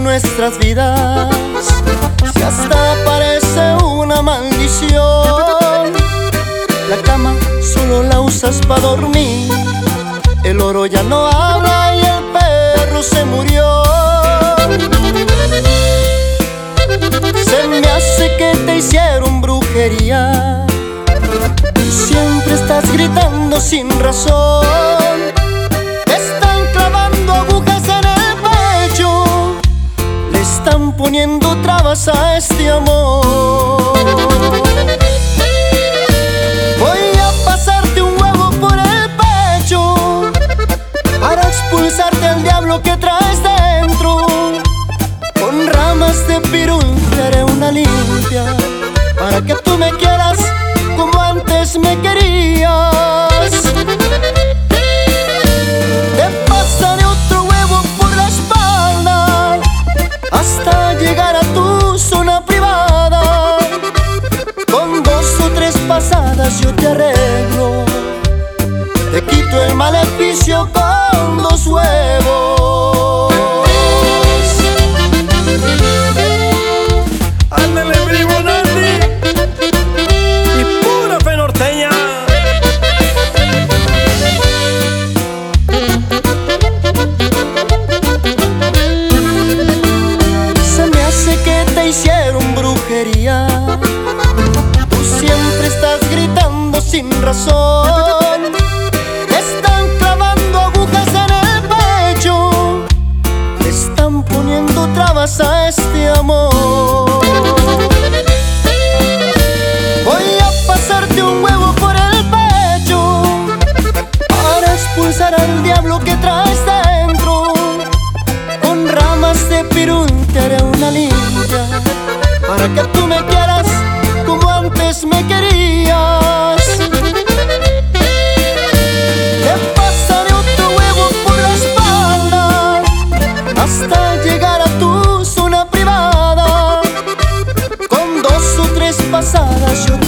nuestras vidas. Si hasta parece una maldición, la cama solo la usas para dormir. El oro ya no habla y el perro se murió. Se me hace que te hicieron brujería. Siempre estás gritando sin razón. Poniendo trabas a este amor. Voy a pasarte un huevo por el pecho para expulsarte al diablo que traes dentro. Con ramas de pirul te haré una limpia para que tú me vicio con dos huevos. Ándale, primo Nandi y pura fe norteña. Se me hace que te hicieron brujería. Tú siempre estás gritando sin razón. están poniendo trabas a este amor. Voy a pasarte un huevo por el pecho para expulsar al diablo que traes dentro. Con ramas de pirún te haré una limpia para que tú me quieras como antes me querías.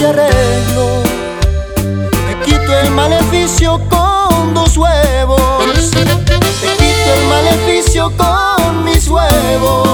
te arreglo. Te quito el maleficio con dos huevos. Te quito el maleficio con mis huevos.